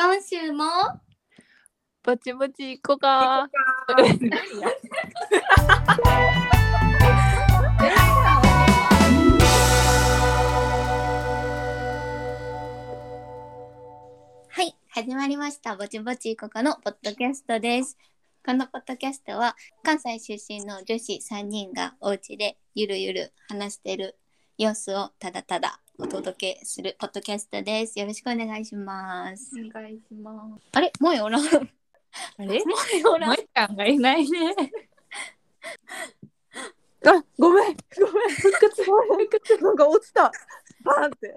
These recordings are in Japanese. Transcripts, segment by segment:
今週も？ぼちぼち行こうか。はい始まりました。ぼちぼちここのポッドキャストです。このポッドキャストは関西出身の女子3人がお家でゆるゆる話してる様子をただただお届けするポッドキャストですよろしくお願いしますお願いします。あれ？もうおらん？もあれ？うおらん？もえちゃんがいないね。あ、ごめん。ごめん。復活。復活。なんか落ちた。バーンって。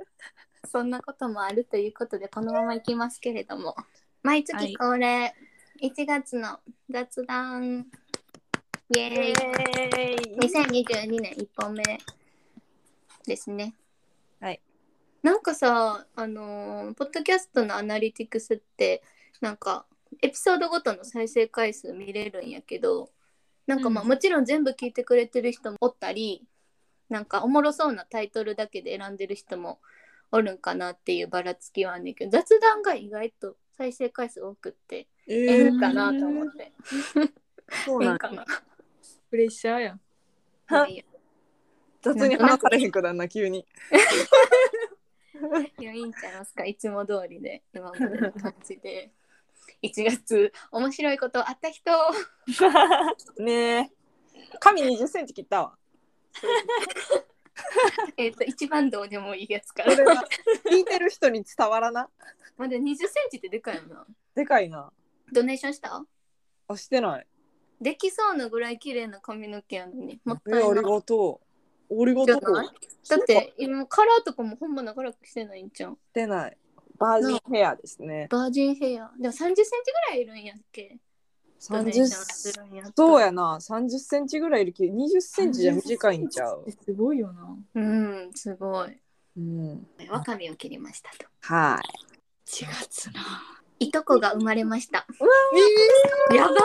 そんなこともあるということでこのままいきますけれども毎はい月恒例、1月の雑談イエーイ2022年1本目ですね。はい。なんかさ、あのーポッドキャストのアナリティクスって、なんか、エピソードごとの再生回数見れるんやけど、なんかまあ、うんもちろん全部聞いてくれてる人もおったり、なんかおもろそうなタイトルだけで選んでる人もおるんかなっていうばらつきはあんねんけど、雑談が意外と再生回数多くって、えええんかなと思って。そうなんかな。プレッシャーやん。雑に話されへんくなんな、急に。いや、いいんちゃいますか、いつも通りで、今までの感じで。1月、面白いことあった人。ねえ。髪20センチ切ったわ。えっと、一番どうでもいいやつから。それが聞いてる人に伝わらな。まだ20センチってでかいよな。でかいな。ドネーションした？あ、してない。できそうなぐらい綺麗な髪の毛やのに。もっえ、たいない。ありがとう。ありがとだって、今カラーとかもほんま長らくしてないんじゃん。してない。バージンヘアですね。バージンヘア。でも30センチぐらいいるんやっけ？ドネーションす30るんやったらそうやな。30センチぐらいいるけど、20センチじゃ短いんちゃう？すごいよな。うん、すごい。うん。わかめを切りましたと。はい。4月な。いとこが生まれました。えやばない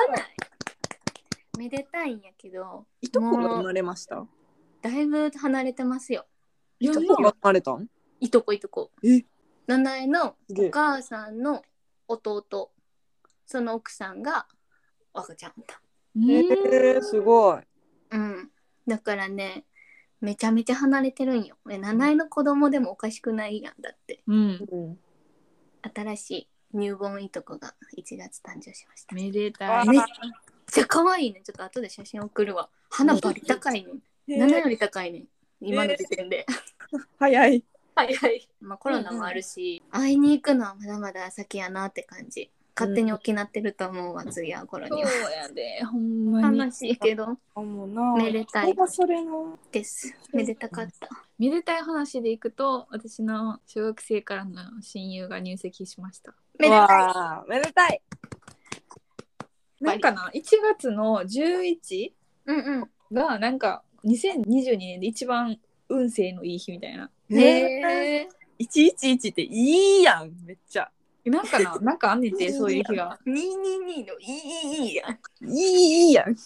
めでたいんやけど、いとこが生まれました？だいぶ離れてますよ。いとこが生まれたん？いとこいとこ。え？七重のお母さんの弟、その奥さんが赤ちゃんだ。えー、すごい。うん。だからね、めちゃめちゃ離れてるんよ。え七重の子供でもおかしくないやんだって。うん。うん。新しいニューボーンいとこが1月誕生しました。めでたい。めっちゃ可愛いね。ちょっと後で写真送るわ。花バリ高いね。7より高いね。今の時点で。早い。はいはい。まあコロナもあるし、会いに行くのはまだまだ先やなって感じ。勝手に起きなってると思うわ、次は頃には。そうやで、ほんまに。悲しいけどあ、もうな。めでたいそれがそれの。です。めでたかった。めでたい話でいくと、私の小学生からの親友が入籍しました。めでたい。わあ、めでたい。なんかな、1月の11うんうん。が、なんか、2022年で一番運勢のいい日みたいな。へえ。111っていいやん、めっちゃ。なんかな、なんかあんねんて、そういう日が。222のいいいいやん。いいいいやん。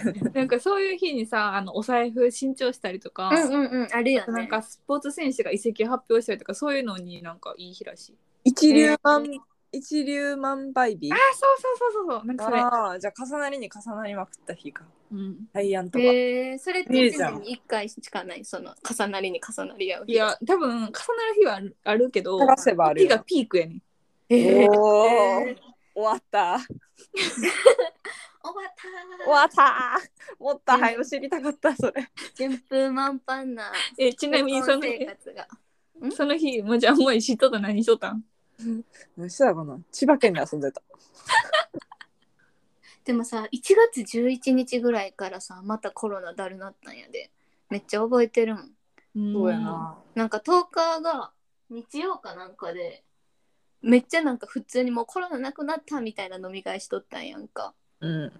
なんかそういう日にさ、あのお財布新調したりとか、うんうんうん。あるよね。なんかスポーツ選手が移籍発表したりとか、そういうのになんかいい日らしい。一粒万、一粒万倍日？あ、そうそうそうそうそう、なんかそれ。ああ、じゃあ重なりに重なりまくった日か。うん、ダイアンとか。へえ。それって1いいじゃん年に1回しかない、その重なりに重なり合う日。いや、多分重なる日はあるあるけど、探せばあるよ日がピークやねん。へえ。お終ー終わった。わった終わった。もっと早く知りたかった、それ。順風満帆なえ、ちなみにその結婚生活が。その日、もうじゃあもう知っとった何しとったん？何してたかな千葉県で遊んでた。でもさ、1月11日ぐらいからさ、またコロナだるなったんやで。めっちゃ覚えてるもん。そうや。な。なんか10日が日曜かなんかで、めっちゃなんか普通にもうコロナなくなったみたいな飲み会しとったんやんか。うん。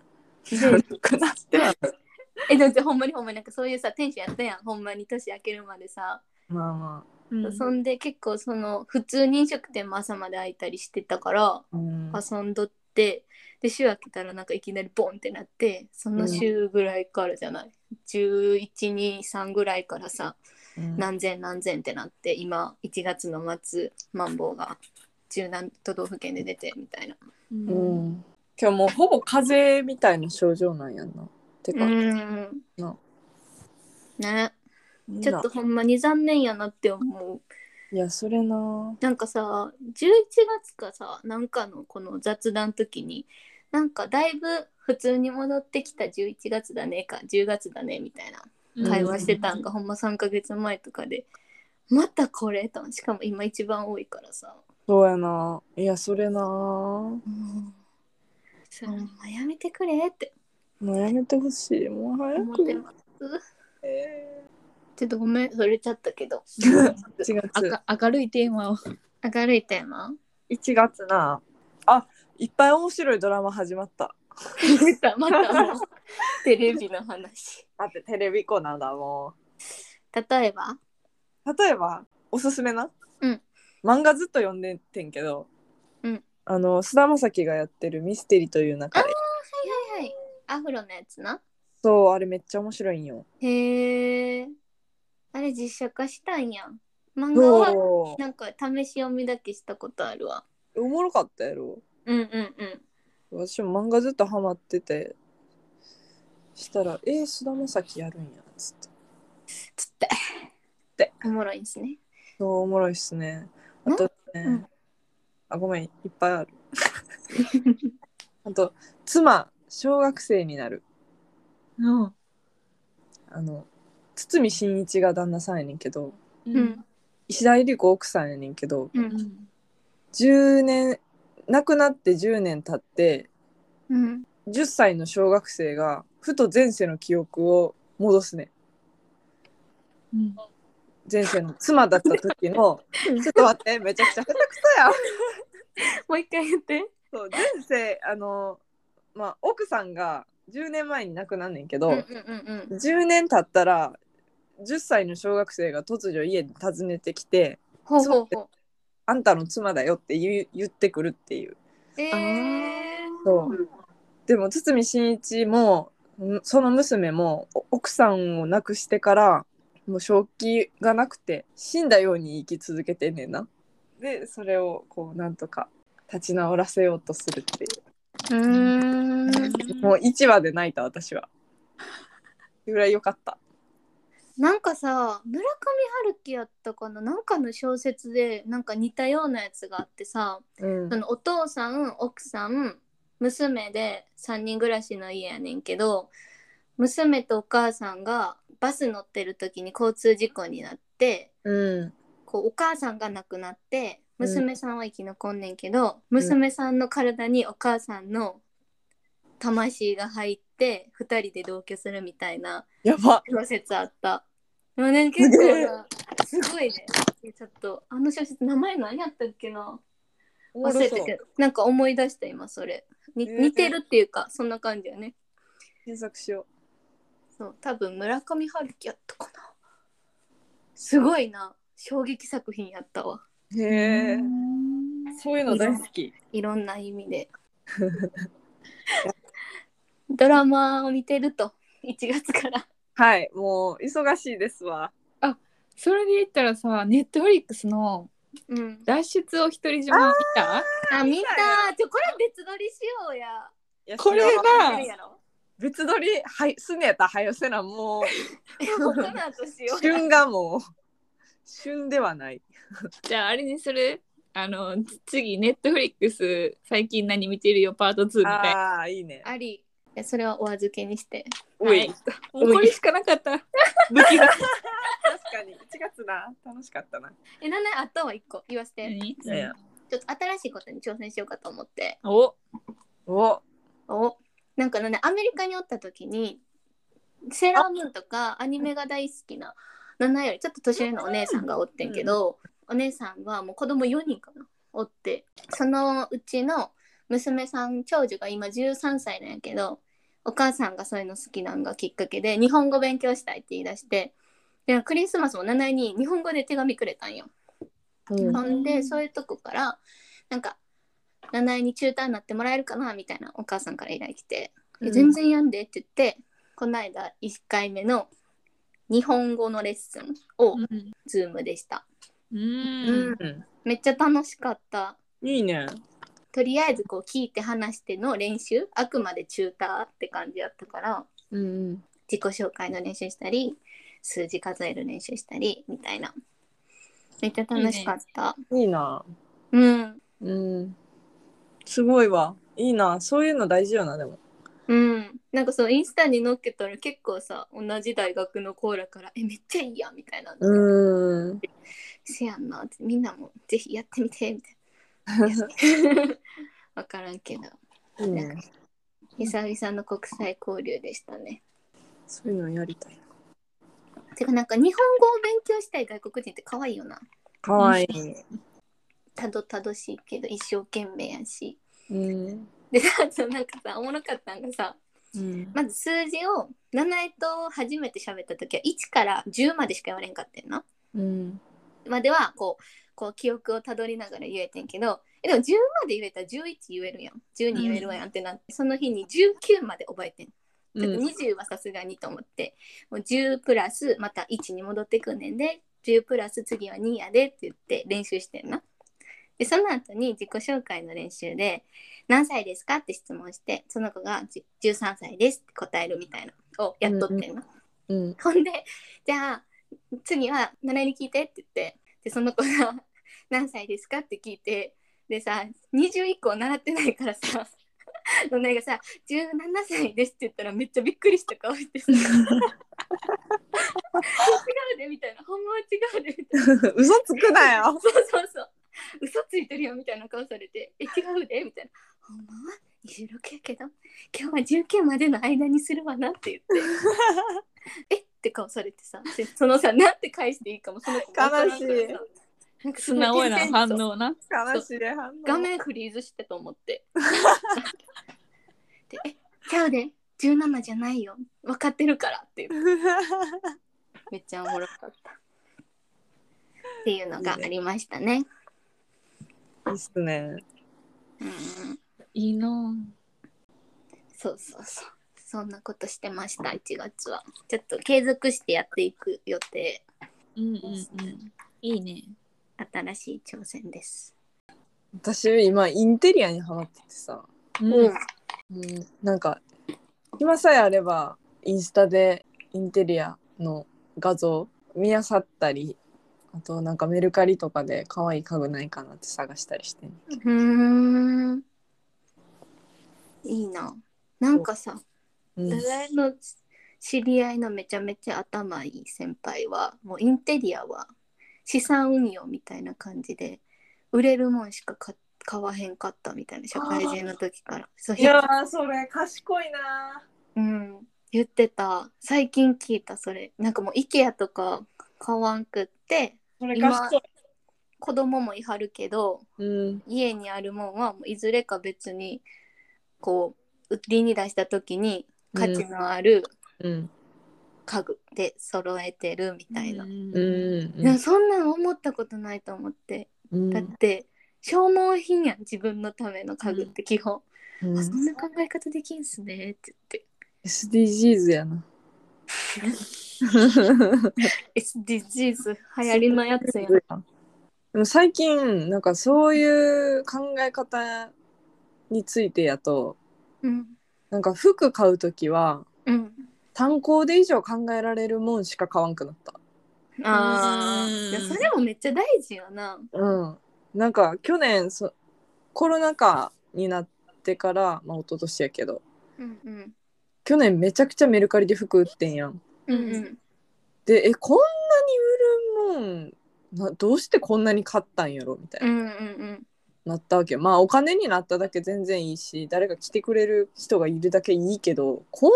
で寒くなっては え、だってほんまにほんまになんかそういうさ、テンションやったやん。ほんまに年明けるまでさ。まあまうんそんで結構その普通に飲食店も朝まで開いたりしてたから、あ。うん。遊んどってで週明けたらなんかいきなりボンってなってその週ぐらいからじゃない、1123ぐらいからさうん何千何千ってなって今1月の末マンボウが十何都道府県で出てみたいな。ううんん。今日もうほぼ風邪みたいな症状なんやんな。てか、んなねちょっとほんまに残念やなって思う。いや、それな。なんかさ11月かさなんかのこの雑談の時になんかだいぶ普通に戻ってきた11月だねか10月だねみたいな会話してたんがほんま3ヶ月前とかでまたこれとしかも今一番多いからさ、そうやな。いや、それな。うん、そうほんまやめてくれってもうやめてほしい。もう早く思って。ますえちょっとごめんそれちゃったけどー1月。明明るいテーマを明るいテーマ？1月な。あ、いっぱい面白いドラマ始まった。出たまたテレビの話だってテレビコーナーだも例えば？ん。例えば、おすすめな？うん。漫画ずっと読んでてんけど。うん。あの、菅田将暉がやってるミステリという中で。はいはいアフロのやつなそう、あれめっちゃ面白いんよ。へえあれ実写化したんや漫画はそなんか試し読みだけしたことあるわう。おもろかったやろ。うんうんうん私も漫画ずっとハマってて。したら、えー、菅田将暉やるんや。つって。つってておもろいんですねそう、おもろいっすね。あとね、うんあ、ごめん、いっぱいある。あと、妻、小学生になる。うんあの、堤真一が旦那さんやねんけど、うん。石田ゆり子奥さんやねんけど、ううん。ん10年、亡くなって10年経って、うん。10歳の小学生が、ふと前世の記憶を戻すねん。うん。前世の妻だった時の、ちょっと待って、めちゃくちゃ下手くそやん。もう一回言って。そう前世あのまあ奥さんが10年前に亡くなんねんけど、うんうんうんうん。10年経ったら10歳の小学生が突如家に訪ねてきてほうほうほう「あんたの妻だよ」って言う言ってくるっていう。えー、そう。でも堤真一もんその娘もお奥さんを亡くしてからもう正気がなくて死んだように生き続けてんねんな。でそれをこうなんとか立ち直らせようとするっていううーんもう1話で泣いた私は。ぐらい良かった。なんかさ村上春樹やったかな？なんかの小説でなんか似たようなやつがあってさうんそのお父さん奥さん娘で3人暮らしの家やねんけど娘とお母さんがバス乗ってる時に交通事故になってうんこうお母さんが亡くなって娘さんは生き残んねんけど、娘さんの体にお母さんの魂が入って2人で同居するみたいなやば。小説あった。でもね、結構な、すごいね。ちょっと、あの小説、名前何やったっけな？忘れたけど、なんか思い出した今、それ。にえー似てるっていうか、そんな感じよね。検索しよそう、多分村上春樹やったかな。すごいな。衝撃作品やったわ。う。へえ。そういうの大好き。いろんな意味で。ドラマを見てると、1月から。はい、もう忙しいですわ。それで言ったらさネットフリックスのうん。脱出を一人島見た？あ、見たちょ、これ別撮りしようや。いやこれしような見てるやろ別撮り、はい、すねたら早せな、もう。旬がもう、旬ではない。じゃああれにする？あの次ネットフリックス最近何見てるよ？パート2みたいなああ、いいね。あり。いやそれはお預けにして。おい、はいもうこれしかなかった武器が。確かに、1月な、楽しかったな。え、なんであとは一個言わせて。何？いやいやちょっと新しいことに挑戦しようかと思って。おお、おなんかね、アメリカにおった時に、セーラームーンとかアニメが大好きな、7よりちょっと年上のお姉さんがおってんけど、お姉さんはもう子供4人かな、おって、そのうちの娘さん、長女が今13歳なんやけど、お母さんがそういうの好きなんがきっかけで、日本語勉強したいって言い出して、でクリスマスも7に日本語で手紙くれたんよ。うん。ほんでそういうとこからなんか七重に中途になってもらえるかなみたいなお母さんから依頼来て「うん。え全然やんで」って言ってこの間1回目の日本語のレッスンをうんズームでした、うんうん。めっちゃ楽しかったいいね。とりあえずこう聞いて話しての練習あくまでチューターって感じやったからうんうん。自己紹介の練習したり数字数える練習したりみたいなめっちゃ楽しかったいいな。うんうん。すごいわ。いいな。そういうの大事よな、でも。うんなんかそうインスタに載っけたら結構さ同じ大学のコーラから「えめっちゃいいやん」みたいなのうーん。せやんなってみんなもぜひやってみてみたいな分からんけどいいね。久々の国際交流でしたねそういうのやりたい。てかなんか日本語を勉強したい外国人って可愛いよなかわいい。たどたどしいけど一生懸命やしうん。でさ そうなんかさおもろかったんがさうん。まず数字を七重と初めて喋った時は1から10までしか言われんかってんなうん。まではこうこう記憶をたどりながら言えてんけどえでも10まで言えたら11言えるやん12言えるやんってなって、その日に19まで覚えてんちょっと20はさすがにと思って、もう10プラスまた1に戻ってくんねんで10プラス次は2やでって言って練習してんな。でその後に自己紹介の練習で「何歳ですか?」って質問してその子がじ13歳ですって答えるみたいなをやっとってんな。うん。ほんでじゃあ次は「七重に聞いて」って言ってでその子が「何歳ですか?」って聞いてでさ20以降習ってないからさ七重がさ「17歳です」って言ったらめっちゃびっくりした顔してさ「違うで」みたいな「ほんまは違うで」みたいな 嘘つくなよ。そうそうそう 嘘ついてるよみたいな顔されて「え違うで」みたいな「ほんま？は26やけど？今日は19までの間にするわな」って言って「え？っ?」て顔されてさで そのさなんて返していいかもその子悲しい。なんかす素直な反応な。悲しい反応。画面フリーズしてと思って。で「えちゃうで17じゃないよ。分かってるから」って言って。めっちゃおもろかった。っていうのがありましたね。いいっすね。いいな。そうそうそう。そんなことしてました、1月は。ちょっと継続してやっていく予定。うんうんうん。いいね。新しい挑戦です。私今インテリアにハマっててさ、うんうん、なんか今さえあればインスタでインテリアの画像見漁ったりあとなんかメルカリとかで可愛い家具ないかなって探したりしてんうーん。いいな。なんかさ、うん私の知り合いのめちゃめちゃ頭いい先輩は、もうインテリアは資産運用みたいな感じで、売れるもんしか買買わへんかったみたいな、社会人の時から。いやーそれ賢いなうん、言ってた最近聞いたそれなんかもう IKEA とか買わんくってそれ今賢い子供もいはるけどうん。家にあるもんはもういずれか別にこう売りに出した時に価値のあるうん。家具で揃えてるみたいな、うん。そんなの思ったことないと思って、うん。だって消耗品やん自分のための家具って基本、うん。あそんな考え方できんすねって言って。SDGs やな SDGs 流行りのやつやんでも最近なんかそういう考え方についてやとうん。なんか服買う時はうん。単行で以上考えられるもんしか買わんくなった。あいやそれもめっちゃ大事よな。うん。なんか去年そコロナ禍になってからまあ一昨年やけど。うんうん。去年めちゃくちゃメルカリで服売ってんやんうんうん。でえこんなに売るもんなどうしてこんなに買ったんやろみたいな、うんうんなったわけまあお金になっただけ全然いいし誰か来てくれる人がいるだけいいけどこん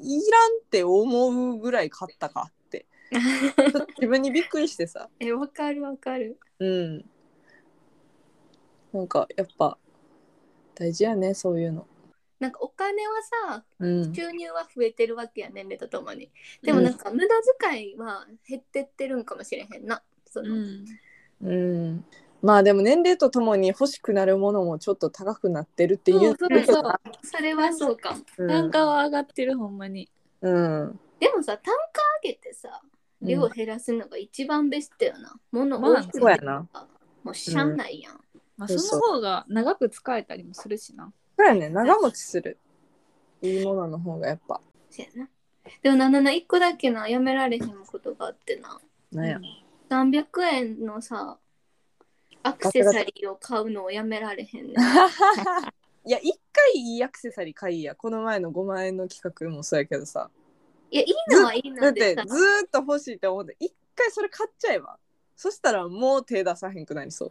ないいらんって思うぐらい買ったかって。自分にびっくりしてさ。えわかるわかる。うん。なんかやっぱ大事やねそういうのなんかお金はさうん。収入は増えてるわけや年齢とともに。でもなんか無駄遣いは減ってってるんかもしれへんなその、うん。うん。まあでも年齢とともに欲しくなるものもちょっと高くなってるっていうそうそうそう。それはそうかも。うん。単価は上がってるほんまに。うん。でもさ単価上げてさ量減らすのが一番ベストよな、物多くそうやな。もうしゃんないやん、まあ、そうそうその方が長く使えたりもするしな。そうやね長持ちする。いいものの方がやっぱ。そうやな。でもななな一個だけなやめられへんことがあってな。なんや、300円のさアクセサリーを買うのをやめられへんねん。いや一回いいアクセサリー買いや。この前の5万円の企画もそうやけどさ。いやいいのはいいだってずーっと欲しいって思って一回それ買っちゃえば。そしたらもう手出さへんくなりそ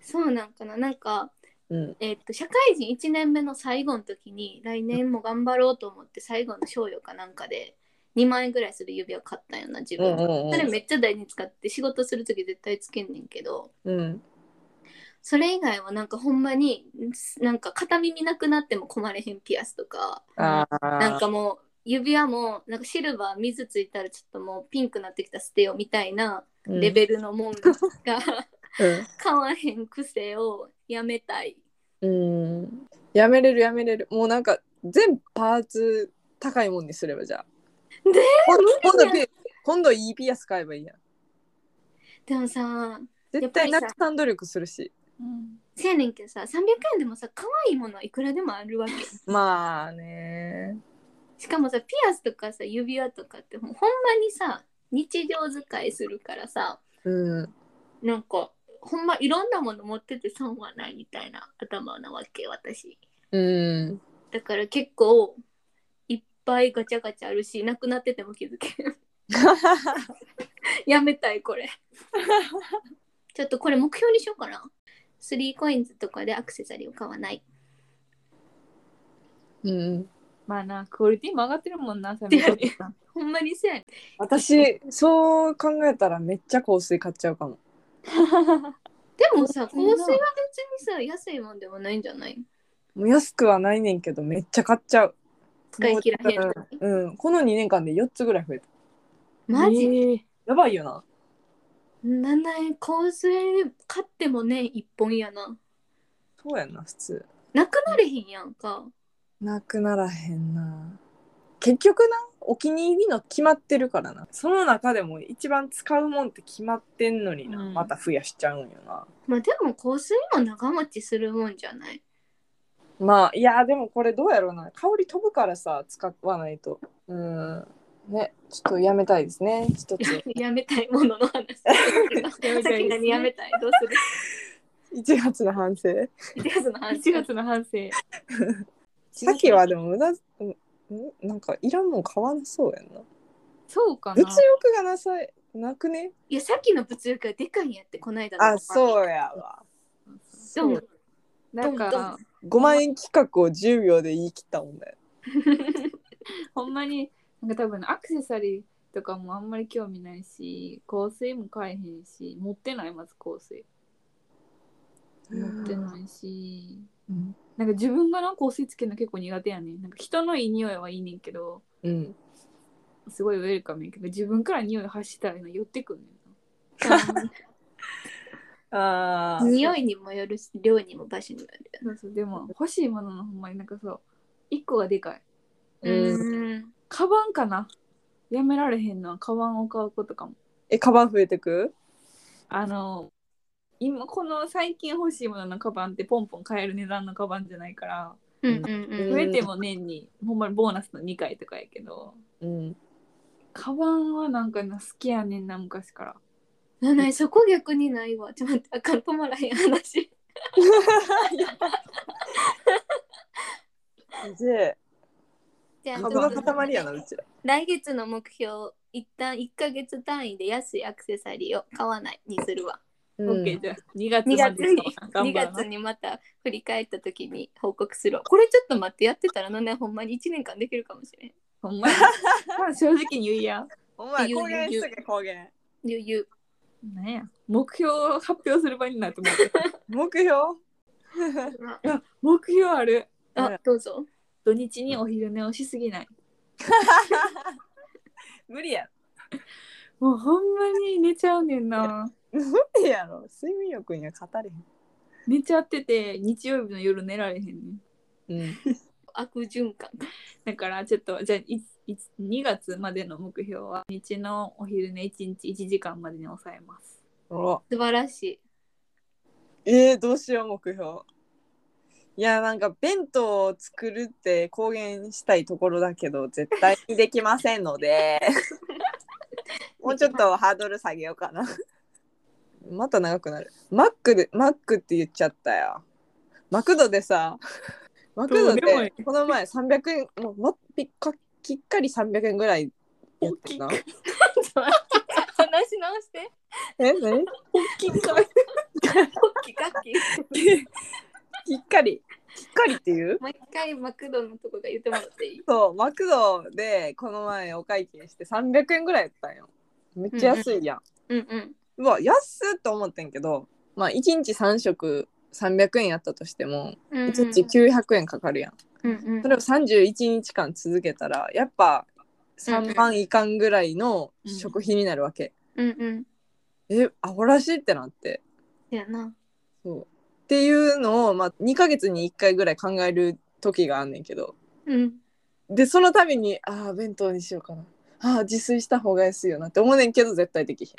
そうなんかな。なんかううん。えっと社会人1年目の最後の時に来年も頑張ろうと思って最後の賞与かなんかで2万円ぐらいする指輪買ったんよな自分、うんうんうん。それめっちゃ大事に使って仕事する時絶対つけんねんけど。うん。それ以外はなんかほんまになんか片耳なくなっても困れへんピアスとかなんかもう指輪もなんかシルバー水ついたらちょっともうピンクなってきた捨てよみたいなレベルのもんが 買わへん癖をやめたい。うん、うん、やめれるやめれる。もうなんか全パーツ高いもんにすればじゃあ。で？今度今度ピ今度いいピアス買えばいいやん。でもさ絶対なくさん努力するし。うん。せやねんけどさ300円でもさ可愛いものはいくらでもあるわけ。まあね。しかもさピアスとかさ指輪とかってほんまにさ日常使いするからさ。うん。なんかほんまいろんなもの持ってて損はないみたいな頭なわけ私。うん。だから結構いっぱいガチャガチャあるしなくなってても気づけん。やめたいこれ。ちょっとこれ目標にしようかな。3コインズとかでアクセサリーを買わない。うん。まあな、クオリティも上がってるもんな、さでほんまにせやねん。私そう考えたらめっちゃ香水買っちゃうかもでもさ香水は別にさ安いもんでもないんじゃない？もう安くはないねんけどめっちゃ買っちゃう。使い切らへんうん、うん。この2年間で4つぐらい増えた。マジ、えー。やばいよな。7円香水買ってもね1本やな。そうやんな普通。なくなれへんやんか。なくならへんな。結局なお気に入りの決まってるからな。その中でも一番使うもんって決まってんのにな、うん。また増やしちゃうんよな。まあでも香水も長持ちするもんじゃない。まあいやでもこれどうやろうな。香り飛ぶからさ使わないと。うん。ねちょっとやめたいですね。一つ。やめたいものの話。やめたいねさっき何やめたい。どう1月の反省する？1月の話1月の反省。さっきはでも無駄うん？うんなんかいらんもん買わなそうやんな。そうかな。物欲がなさいなくね？いやさっきの物欲がでかいんやってこないだのあそうやわ。ドンなんかん、5万円企画を10秒で言い切ったもんね ほんまに、なんか多分アクセサリーとかもあんまり興味ないし、香水も買えへんし、持ってない、まず香水。持ってないし、うんなんか自分がな香水つけるの結構苦手やねん。なんか人のいい匂いはいいねんけど、うんすごいウェルカムやけど、自分から匂い発したら寄ってくんねんな。あ匂いにもよるし量にも場所にもよるそうそう、でも欲しいもののほんまになんかそう、一個がでかい。うんんカバンかな？やめられへんのはカバンを買うことかも。えカバン増えてく？あの、今この最近欲しいもののカバンってポンポン買える値段のカバンじゃないから、うんうんうん。増えても年にほんまにボーナスの2回とかやけど、うん。カバンはなんかな好きやねんな昔から。なないそこ逆にないわ。ちょっと待ってあかん止まらへん話。でじゃあ株の塊やなうちら。来月の目標一旦1ヶ月単位で安いアクセサリーを買わないにするわオッケーじゃあ2月2まで月に2 頑張らな。月にまた振り返った時に報告する。わこれちょっと待ってやってたらのねほんまに1年間できるかもしれん。ほんまやま あ正直。に言いや。お前公言しとけ公言。余裕。なんや。目標を発表する場になって思って。目標？あ目標ある。あどうぞ。土日にお昼寝をしすぎない。無理や。もうほんまに寝ちゃうねんな。無理やろ？睡眠欲には語れ寝ちゃってて日曜日の夜寝られへんねん。へんうん。悪循環。だからちょっとじゃあいい2月までの目標は日のお昼寝1日1時間までに抑えます。お。素晴らしい。えー、どうしよう目標。いやなんか弁当を作るって公言したいところだけど絶対にできませんので。もうちょっとハードル下げようかなまた長くなる。マックでマックって言っちゃったよ。マクドでさマクドでこの前300円もうもぴっかきっかり300円ぐらいやってんな話し直して。え何？きっかホッキカッキ。きっかり。きっかりっていう？もう一回マクドのとこが言ってもらっていい？そうマクドでこの前お会計して300円ぐらいやったんよ。めっちゃ安いやん、うんうん。うわ安っと思ってんけどまあ1日3食300円やったとしてもうんうん。1日900円かかるやん、うんうん。それを31日間続けたらやっぱ3万いかんぐらいの食費になるわけ、うんうん。えアホらしいってなって。そやな。そう。っていうのを、まあ、2ヶ月に1回ぐらい考える時があんねんけど。うん。でその度にああ弁当にしようかな。ああ自炊した方が安いよなって思うねんけど絶対できひん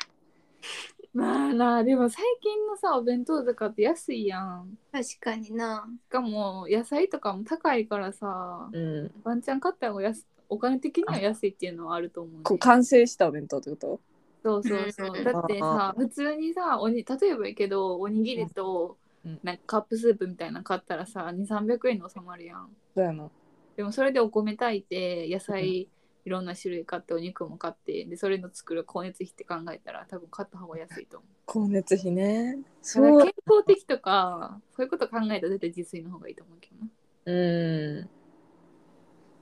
まあなでも最近のさお弁当とかって安いやん。確かにな。しかも野菜とかも高いからさうん。ワンチャン買った方が安お金的には安いっていうのはあると思う、ね、こう完成したお弁当ってこと？そうそうそう。うん。だってさ普通にさおに例えばやけどおにぎりとうん。なんかカップスープみたいなの買ったらさ2300円で収まるやん。そうやな。でもそれでお米炊いて野菜いろんな種類買ってお肉も買ってでそれの作る光熱費って考えたら多分買った方が安いと思う。光熱費ね。そう。健康的とかそういうこと考えたら絶対自炊の方がいいと思うけどな。うん。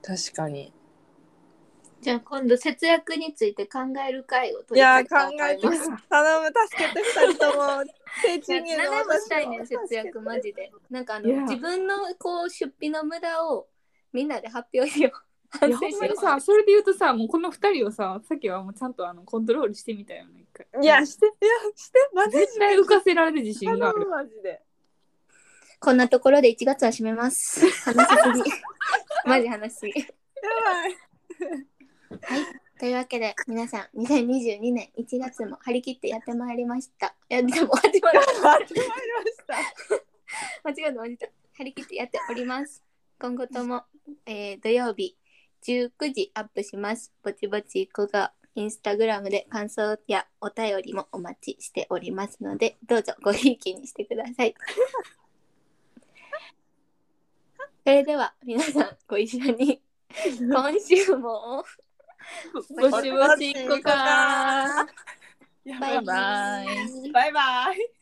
確かに。じゃあ今度節約について考える会をい取りやたいと考えて。頼む助けて二人とも低賃金の7もしたいねん節約マジで。なんかあの自分のこう出費の無駄をみんなで発表しよう。いやほんまにさそれで言うとさもうこの2人をささっきはもうちゃんとあのコントロールしてみたよね一回いやしていやしてマジで絶対浮かせられる自信がある マジでこんなところで1月は締めます。話しすぎ。マジ話しすぎ。やばいというわけで皆さん2022年1月も張り切ってやってまいりました。いやでも始まる。始まりました間違えた間違えた。張り切ってやっております。今後とも、えー土曜日19時アップします。ぼちぼち子がインスタグラムで感想やお便りもお待ちしておりますので、どうぞごひいきにしてください。それでは皆さんご一緒に今週もぼちぼち行こうか やバイバイ。バイバイ